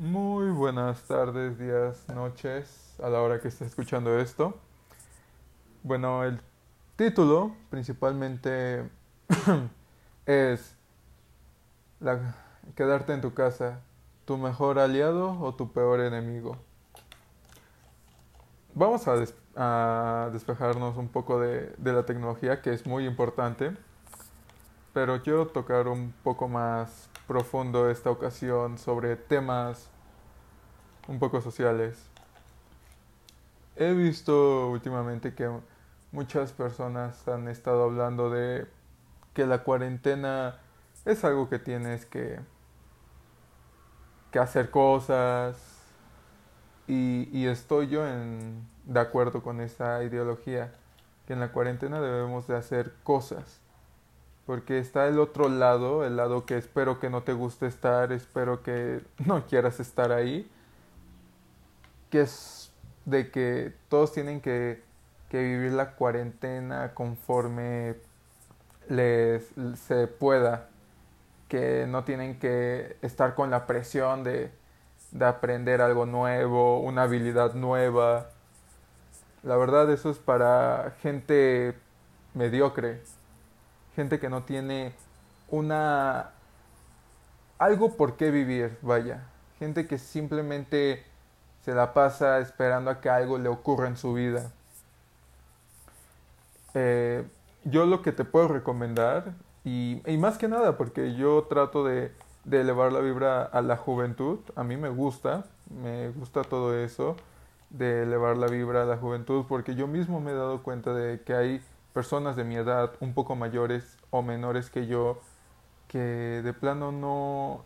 Muy buenas tardes, días, noches, a la hora que estés escuchando esto. Bueno, el título principalmente es quedarte en tu casa, tu mejor aliado o tu peor enemigo. Vamos a, des- a despejarnos un poco de la tecnología, que es muy importante, pero quiero tocar un poco más profundo esta ocasión sobre temas un poco sociales. He visto últimamente que muchas personas han estado hablando de que la cuarentena es algo que tienes que, que hacer cosas y, estoy yo de acuerdo con esa ideología, que en la cuarentena debemos de hacer cosas. Porque está el otro lado, el lado que espero que no te guste estar, espero que no quieras estar ahí, que es de que todos tienen que, que vivir la cuarentena conforme les se pueda, que no tienen que estar con la presión de, de aprender algo nuevo, una habilidad nueva. La verdad eso es para gente mediocre, gente que no tiene una algo por qué vivir, vaya, gente que simplemente se la pasa esperando a que algo le ocurra en su vida. Eh, yo lo que te puedo recomendar, y, y más que nada, porque yo trato de, de elevar la vibra a la juventud, a mí me gusta, me gusta todo eso, de elevar la vibra a la juventud, porque yo mismo me he dado cuenta de que hay personas de mi edad, un poco mayores o menores que yo, que de plano no,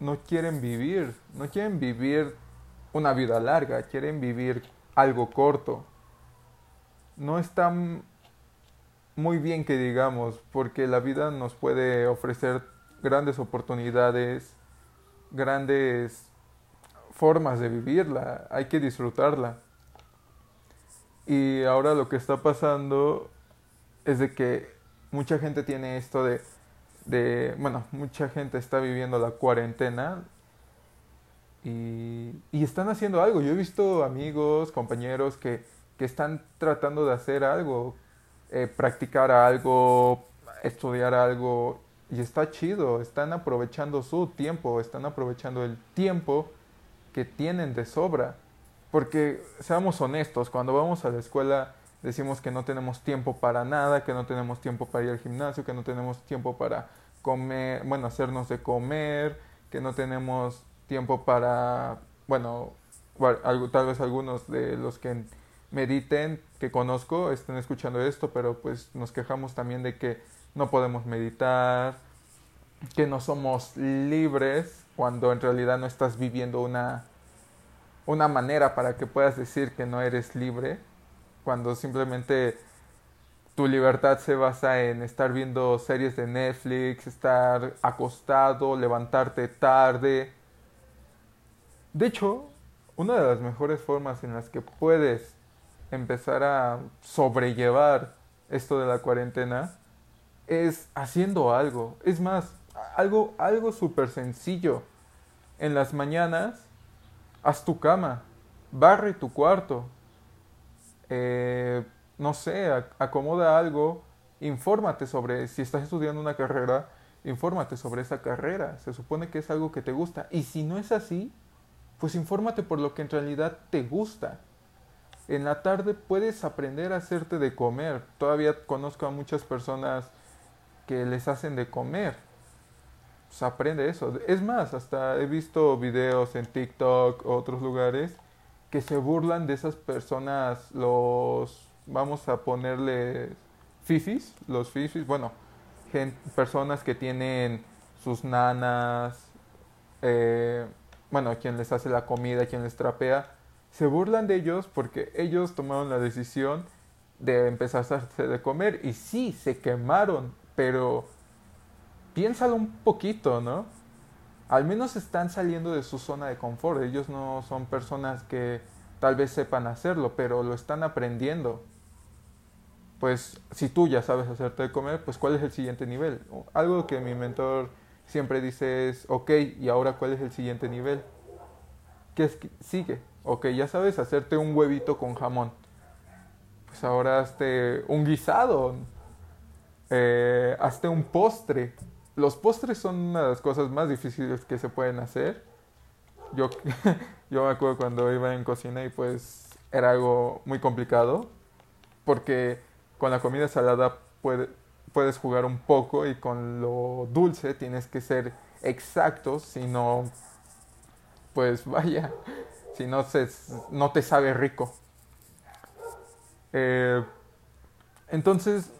no quieren vivir, no quieren vivir una vida larga, quieren vivir algo corto. No están muy bien que digamos, porque la vida nos puede ofrecer grandes oportunidades, grandes formas de vivirla, hay que disfrutarla. Y ahora lo que está pasando es de que mucha gente tiene esto de, de bueno, mucha gente está viviendo la cuarentena y, y están haciendo algo. Yo he visto amigos, compañeros que, que están tratando de hacer algo, eh, practicar algo, estudiar algo, y está chido, están aprovechando su tiempo, están aprovechando el tiempo que tienen de sobra. Porque seamos honestos, cuando vamos a la escuela decimos que no tenemos tiempo para nada, que no tenemos tiempo para ir al gimnasio, que no tenemos tiempo para comer, bueno, hacernos de comer, que no tenemos tiempo para, bueno, tal vez algunos de los que mediten, que conozco, estén escuchando esto, pero pues nos quejamos también de que no podemos meditar, que no somos libres cuando en realidad no estás viviendo una, una manera para que puedas decir que no eres libre, cuando simplemente tu libertad se basa en estar viendo series de Netflix, estar acostado, levantarte tarde. De hecho, una de las mejores formas en las que puedes empezar a sobrellevar esto de la cuarentena es haciendo algo. Es más, algo, algo súper sencillo. En las mañanas, haz tu cama, barre tu cuarto, eh, no sé, acomoda algo, infórmate sobre, si estás estudiando una carrera, infórmate sobre esa carrera. Se supone que es algo que te gusta. Y si no es así, pues infórmate por lo que en realidad te gusta. En la tarde puedes aprender a hacerte de comer. Todavía conozco a muchas personas que les hacen de comer. Pues aprende eso. Es más, hasta he visto videos en TikTok otros lugares que se burlan de esas personas, los, vamos a ponerle fifis, los fifis, bueno, personas que tienen sus nanas, eh, bueno, quien les hace la comida, quien les trapea, se burlan de ellos porque ellos tomaron la decisión de empezar a de comer y sí, se quemaron, pero piénsalo un poquito, ¿no? Al menos están saliendo de su zona de confort. Ellos no son personas que tal vez sepan hacerlo, pero lo están aprendiendo. Pues si tú ya sabes hacerte de comer, pues ¿cuál es el siguiente nivel? Algo que mi mentor siempre dice es, ok, ¿y ahora cuál es el siguiente nivel? ¿qué que sigue? Ok, ya sabes hacerte un huevito con jamón. Pues ahora hazte un guisado. Eh, hazte un postre. Los postres son una de las cosas más difíciles que se pueden hacer. Yo, yo me acuerdo cuando iba en cocina y pues era algo muy complicado. Porque con la comida salada puede, puedes jugar un poco y con lo dulce tienes que ser exacto, si no, pues vaya, si no, se, no te sabe rico. Eh, entonces,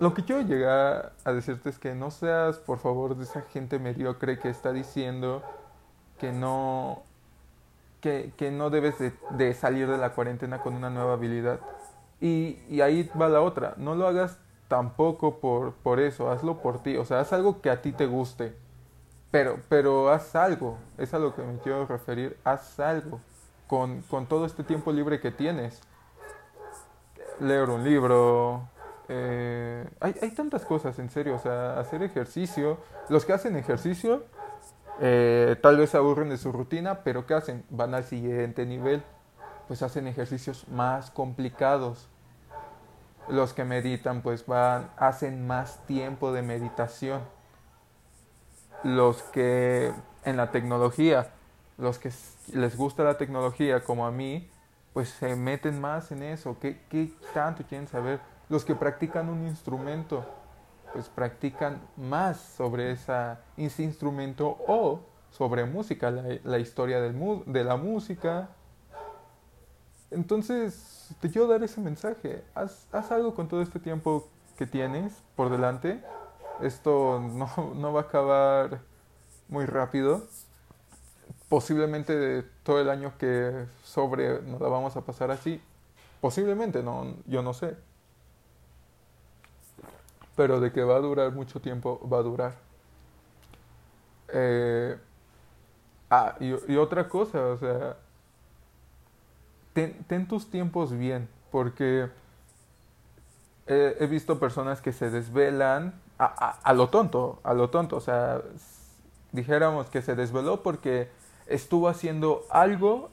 lo que quiero llegar a decirte es que no seas, por favor, de esa gente mediocre que está diciendo que no, que, que no debes de, de, salir de la cuarentena con una nueva habilidad. Y, y ahí va la otra, no lo hagas tampoco por, por eso, hazlo por ti, o sea, haz algo que a ti te guste, pero, pero haz algo, es a lo que me quiero referir, haz algo con, con todo este tiempo libre que tienes. Leer un libro, hay, hay, tantas cosas, en serio, o sea, hacer ejercicio, los que hacen ejercicio eh, tal vez aburren de su rutina, pero ¿qué hacen? Van al siguiente nivel, pues hacen ejercicios más complicados los que meditan pues van, hacen más tiempo de meditación. Los que en la tecnología, los que les gusta la tecnología como a mí, pues se meten más en eso. ¿Qué, qué tanto quieren saber? Los que practican un instrumento, pues practican más sobre esa, ese instrumento o sobre música, la, historia del, de la música. Entonces, te quiero dar ese mensaje. Haz, haz, algo con todo este tiempo que tienes por delante. Esto no, no va a acabar muy rápido. Posiblemente todo el año que sobre nos la vamos a pasar así. Posiblemente, no, yo no sé. Pero de que va a durar mucho tiempo, va a durar. Eh, ah, y, otra cosa, o sea, ten, tus tiempos bien, porque he, visto personas que se desvelan a, lo tonto, a lo tonto, o sea, dijéramos que se desveló porque estuvo haciendo algo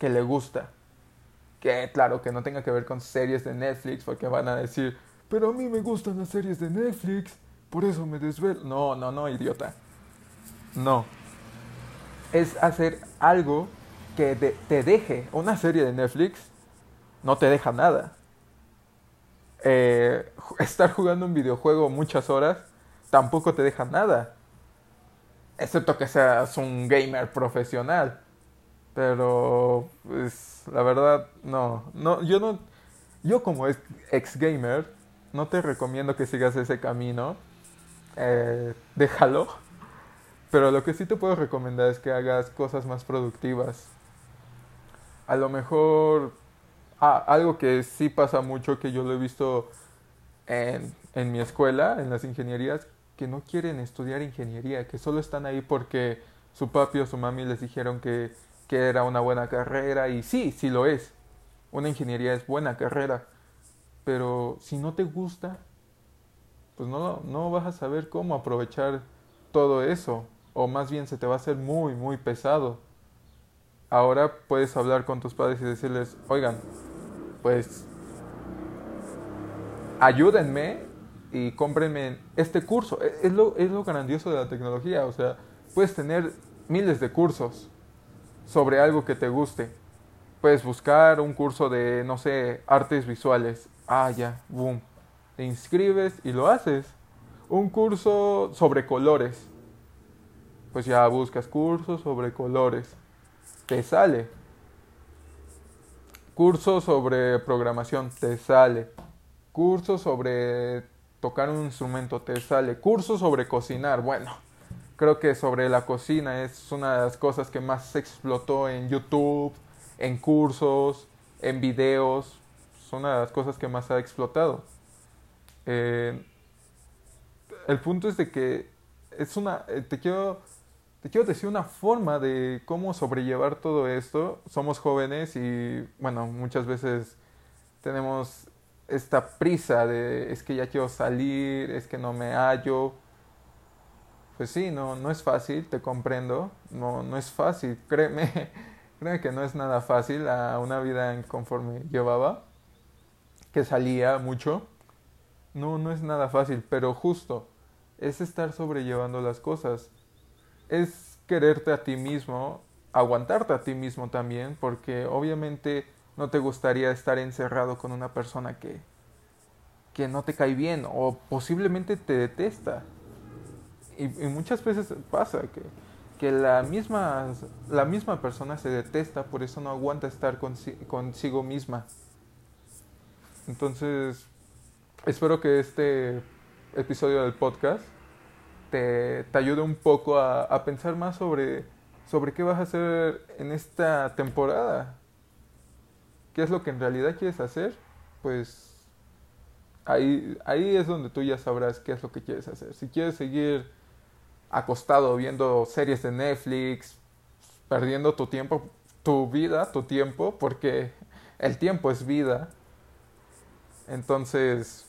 que le gusta. Que claro, que no tenga que ver con series de Netflix, porque van a decir, pero a mí me gustan las series de Netflix, por eso me desvelo. No, no, no, idiota. No. Es hacer algo que te deje una serie de Netflix no te deja nada. Eh, estar jugando un videojuego muchas horas tampoco te deja nada. Excepto que seas un gamer profesional. Pero, pues, la verdad, no. no yo no. Yo, como ex gamer, no te recomiendo que sigas ese camino. Eh, déjalo. Pero lo que sí te puedo recomendar es que hagas cosas más productivas a lo mejor ah, algo que sí pasa mucho, que yo lo he visto en, en mi escuela, en las ingenierías, que no quieren estudiar ingeniería, que solo están ahí porque su papi o su mami les dijeron que, que era una buena carrera y sí, sí lo es. Una ingeniería es buena carrera, pero si no te gusta, pues no, no vas a saber cómo aprovechar todo eso, o más bien se te va a hacer muy, muy pesado ahora puedes hablar con tus padres y decirles, oigan, pues ayúdenme y cómprenme este curso. E, es lo, es lo grandioso de la tecnología, o sea, puedes tener miles de cursos sobre algo que te guste. Puedes buscar un curso de, no sé, artes visuales. Ah, ya, boom. Te inscribes y lo haces. Un curso sobre colores. Pues ya buscas cursos sobre colores te sale. Curso sobre programación, te sale. Curso sobre tocar un instrumento, te sale. Curso sobre cocinar, bueno, creo que sobre la cocina es una de las cosas que más se explotó en YouTube, en cursos, en videos. Es una de las cosas que más ha explotado. Eh, el punto es de que es una. Eh, te quiero te quiero decir una forma de cómo sobrellevar todo esto. Somos jóvenes y, bueno, muchas veces tenemos esta prisa de es que ya quiero salir, es que no me hallo. pues sí, no, no es fácil, te comprendo, no, no es fácil, créeme, créeme que no es nada fácil a una vida en conforme llevaba, que salía mucho, no, no es nada fácil, pero justo, es estar sobrellevando las cosas, es quererte a ti mismo, aguantarte a ti mismo también, porque obviamente no te gustaría estar encerrado con una persona que, que no te cae bien o posiblemente te detesta y, muchas veces pasa que, que la, misma, la misma persona se detesta, por eso no aguanta estar consigo misma. Entonces, espero que este episodio del podcast te, ayude un poco a, a, pensar más sobre, sobre qué vas a hacer en esta temporada. ¿Qué es lo que en realidad quieres hacer? Pues ahí, ahí es donde tú ya sabrás qué es lo que quieres hacer. Si quieres seguir acostado viendo series de Netflix, perdiendo tu tiempo, tu vida, tu tiempo, porque el tiempo es vida. Entonces,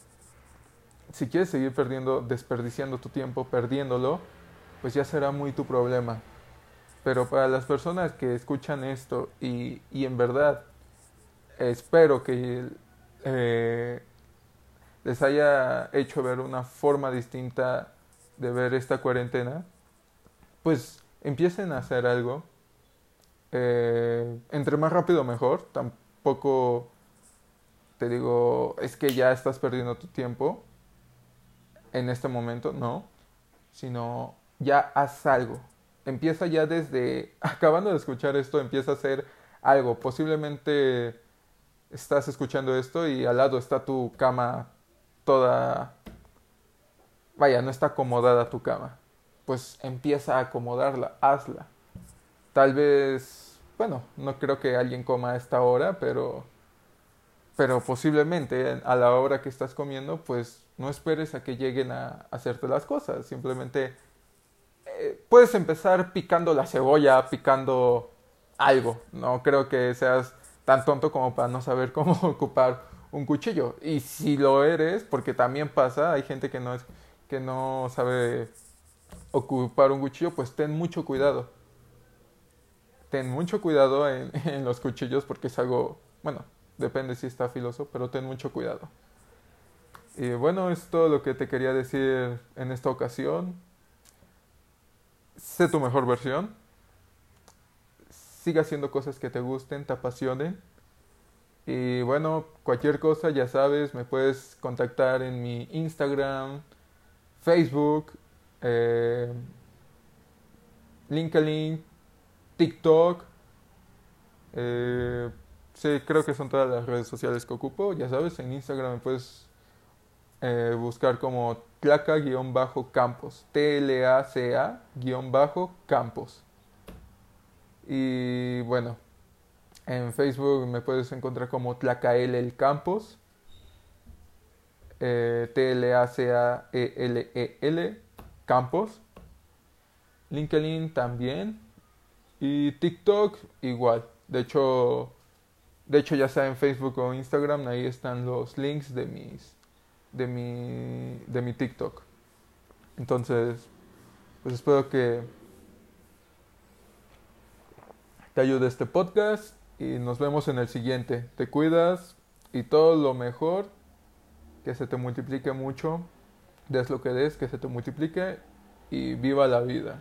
si quieres seguir perdiendo, desperdiciando tu tiempo, perdiéndolo, pues ya será muy tu problema. Pero para las personas que escuchan esto y, y en verdad espero que eh, les haya hecho ver una forma distinta de ver esta cuarentena, pues empiecen a hacer algo. Eh, entre más rápido mejor. Tampoco te digo, es que ya estás perdiendo tu tiempo en este momento, no. Sino ya haz algo. Empieza ya desde, acabando de escuchar esto, empieza a hacer algo. Posiblemente estás escuchando esto y al lado está tu cama toda vaya, no está acomodada tu cama, pues empieza a acomodarla, hazla. Tal vez, bueno, no creo que alguien coma a esta hora, pero pero posiblemente a la hora que estás comiendo, pues no esperes a que lleguen a hacerte las cosas, simplemente eh, puedes empezar picando la cebolla, picando algo, no creo que seas tan tonto como para no saber cómo ocupar un cuchillo. Y si lo eres, porque también pasa, hay gente que no es que no sabe ocupar un cuchillo, pues ten mucho cuidado. Ten mucho cuidado en, en, los cuchillos porque es algo, bueno, depende si está filoso, pero ten mucho cuidado. Y bueno, es todo lo que te quería decir en esta ocasión. Sé tu mejor versión. Siga haciendo cosas que te gusten, te apasionen. Y bueno, cualquier cosa, ya sabes, me puedes contactar en mi Instagram, Facebook, eh, LinkedIn, TikTok. Eh, sí, creo que son todas las redes sociales que ocupo. Ya sabes, en Instagram me puedes eh, buscar como tlaca-campos. T-L-A-C-A-campos. Y bueno, en Facebook me puedes encontrar como Tlacael el Campos T-L-A-C-A-E-L-E-L, Campos. LinkedIn también. Y TikTok igual. De hecho, de hecho ya sea en Facebook o Instagram, ahí están los links de mis de mi de mi TikTok. Entonces, pues espero que te ayude este podcast y nos vemos en el siguiente. Te cuidas y todo lo mejor que se te multiplique mucho, des lo que des, que se te multiplique y viva la vida.